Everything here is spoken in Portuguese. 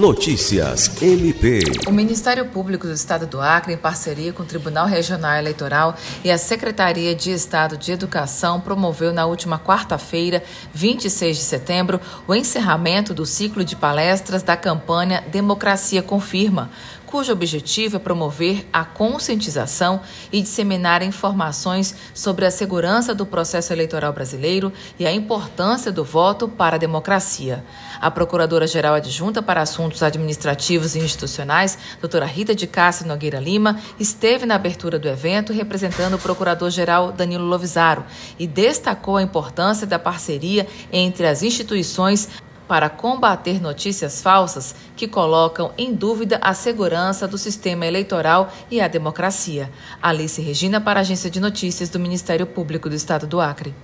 Notícias MP. O Ministério Público do Estado do Acre, em parceria com o Tribunal Regional Eleitoral e a Secretaria de Estado de Educação, promoveu na última quarta-feira, 26 de setembro, o encerramento do ciclo de palestras da campanha Democracia Confirma, cujo objetivo é promover a conscientização e disseminar informações sobre a segurança do processo eleitoral brasileiro e a importância do voto para a democracia. A Procuradora-Geral Adjunta para Assuntos Administrativos e Institucionais, doutora Rita de Cássia Nogueira Lima, esteve na abertura do evento representando o Procurador-Geral Danilo Lovisaro e destacou a importância da parceria entre as instituições para combater notícias falsas que colocam em dúvida a segurança do sistema eleitoral e a democracia. Alice Regina, para a Agência de Notícias do Ministério Público do Estado do Acre.